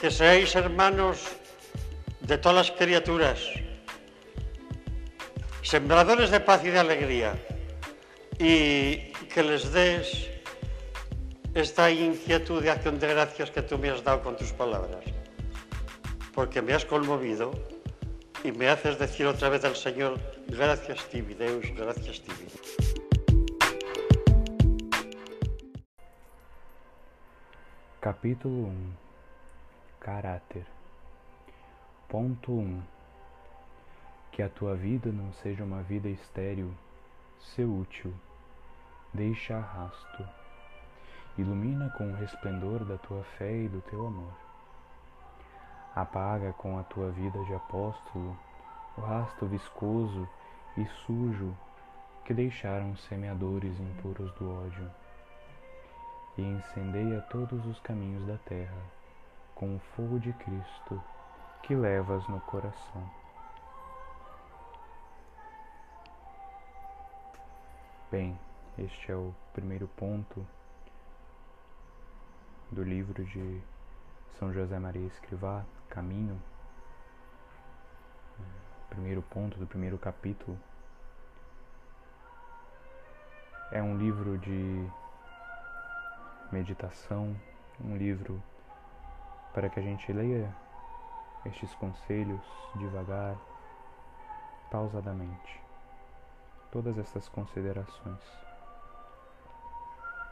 que seáis hermanos de todas las criaturas, sembradores de paz y de alegría, y que les des esta inquietud de acción de gracias que tú me has dado con tus palabras, porque me has conmovido y me haces decir otra vez al Señor, gracias tibi, Deus, gracias tibi. Capítulo 1 Caráter. Ponto 1 Que a tua vida não seja uma vida estéril, ser útil, deixa rasto, ilumina com o resplendor da tua fé e do teu amor. Apaga com a tua vida de apóstolo o rasto viscoso e sujo que deixaram os semeadores impuros do ódio. E incendeia todos os caminhos da terra com o fogo de Cristo que levas no coração. Bem, este é o primeiro ponto do livro de São José Maria Escrivá, Caminho. Primeiro ponto do primeiro capítulo. É um livro de meditação, um livro para que a gente leia estes conselhos devagar, pausadamente. Todas essas considerações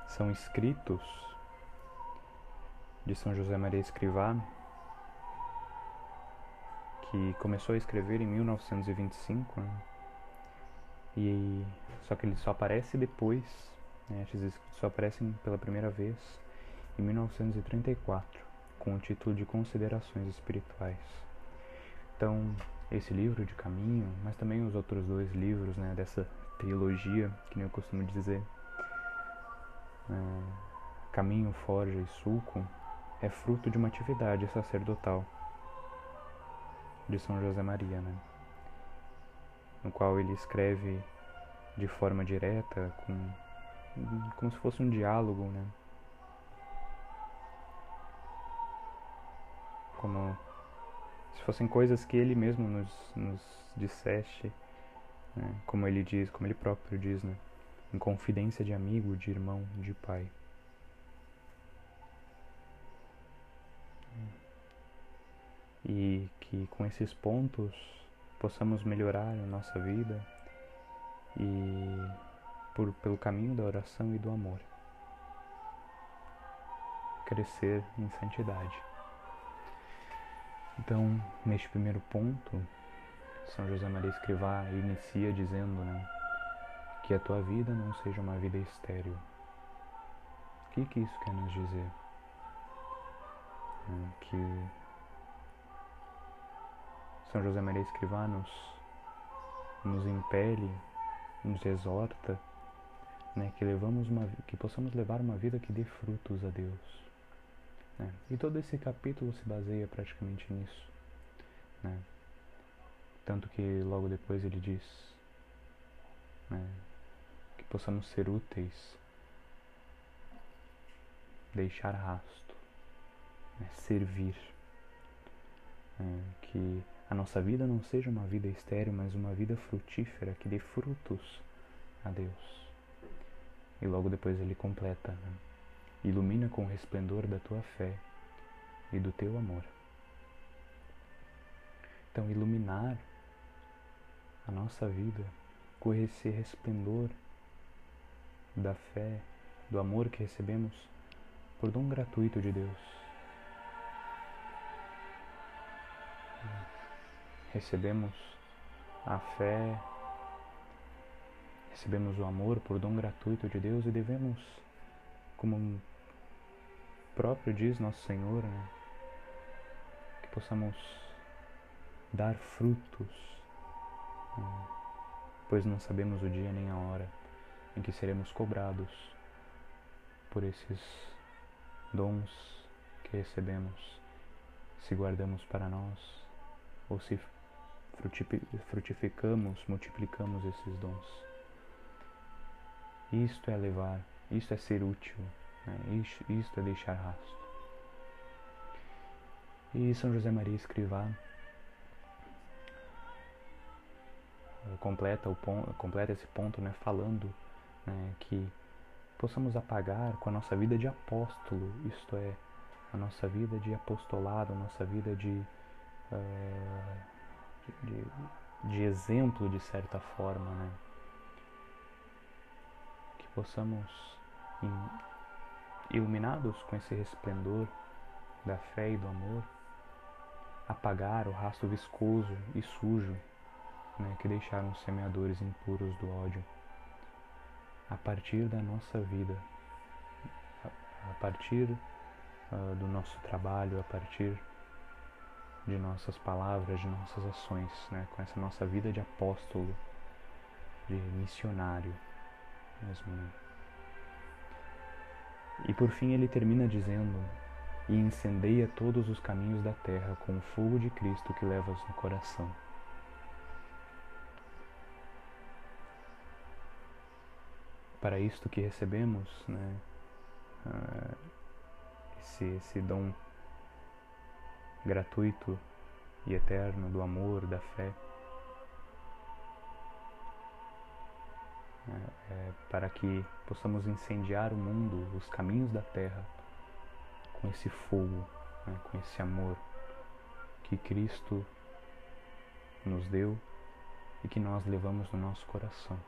são escritos de São José Maria Escrivá, que começou a escrever em 1925, né? e só que ele só aparece depois né? Estes escritos só aparecem pela primeira vez em 1934, com o título de Considerações Espirituais. Então, esse livro de caminho, mas também os outros dois livros né, dessa trilogia, que nem eu costumo dizer, é, Caminho, Forja e Sulco, é fruto de uma atividade sacerdotal de São José Maria, né? no qual ele escreve de forma direta, com como se fosse um diálogo, né? Como se fossem coisas que ele mesmo nos, nos disseste, né? como ele diz, como ele próprio diz, né? Em confidência de amigo, de irmão, de pai. E que com esses pontos possamos melhorar a nossa vida e por, pelo caminho da oração e do amor. Crescer em santidade. Então, neste primeiro ponto, São José Maria Escrivá inicia dizendo né, que a tua vida não seja uma vida estéril. O que, que isso quer nos dizer? É que São José Maria Escrivá nos, nos impele, nos exorta né, que levamos uma, que possamos levar uma vida que dê frutos a Deus. Né? E todo esse capítulo se baseia praticamente nisso. Né? Tanto que logo depois ele diz né, que possamos ser úteis, deixar rasto, né, servir. Né, que a nossa vida não seja uma vida estéril, mas uma vida frutífera que dê frutos a Deus. E logo depois ele completa: né? Ilumina com o resplendor da tua fé e do teu amor. Então, iluminar a nossa vida com esse resplendor da fé, do amor que recebemos por dom gratuito de Deus. Recebemos a fé Recebemos o amor por dom gratuito de Deus e devemos, como próprio diz nosso Senhor, né, que possamos dar frutos, né, pois não sabemos o dia nem a hora em que seremos cobrados por esses dons que recebemos, se guardamos para nós ou se frutificamos, multiplicamos esses dons. Isto é levar, isto é ser útil, né? isto, isto é deixar rastro. E São José Maria Escrivá completa, o ponto, completa esse ponto né, falando né, que possamos apagar com a nossa vida de apóstolo, isto é, a nossa vida de apostolado, a nossa vida de, uh, de, de, exemplo, de certa forma, né? Que possamos, iluminados com esse resplendor da fé e do amor, apagar o rastro viscoso e sujo né, que deixaram os semeadores impuros do ódio a partir da nossa vida, a, partir uh, do nosso trabalho, a partir de nossas palavras, de nossas ações, né? com essa nossa vida de apóstolo, de missionário mesmo. Né? E por fim ele termina dizendo: E incendeia todos os caminhos da terra com o fogo de Cristo que levas no coração. para isto que recebemos, né, uh, esse, esse dom gratuito e eterno do amor, da fé, para que possamos incendiar o mundo, os caminhos da terra, com esse fogo, né, com esse amor que Cristo nos deu e que nós levamos no nosso coração.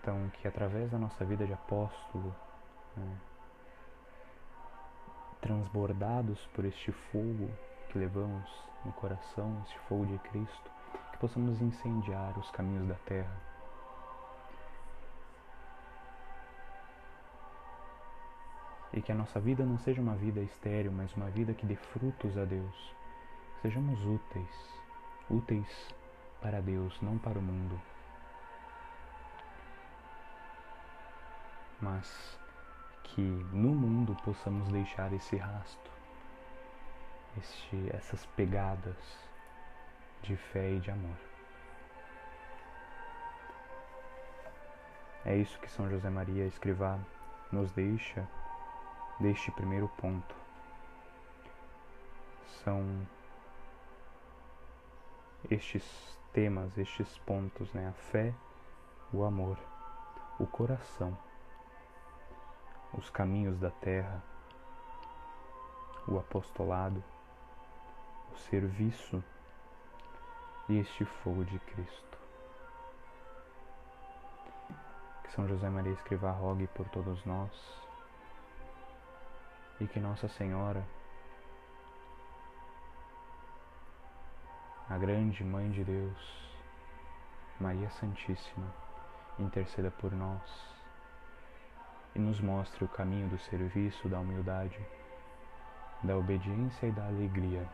Então, que através da nossa vida de apóstolo, né, transbordados por este fogo que levamos no coração, este fogo de Cristo, possamos incendiar os caminhos da terra. E que a nossa vida não seja uma vida estéril, mas uma vida que dê frutos a Deus. Sejamos úteis, úteis para Deus, não para o mundo. mas que no mundo possamos deixar esse rasto, este, essas pegadas de fé e de amor. É isso que São José Maria Escrivá nos deixa deste primeiro ponto. São estes temas, estes pontos, né? A fé, o amor, o coração os caminhos da terra, o apostolado, o serviço e este fogo de Cristo. Que São José Maria Escrivá rogue por todos nós e que Nossa Senhora, a grande Mãe de Deus, Maria Santíssima, interceda por nós e nos mostre o caminho do serviço, da humildade, da obediência e da alegria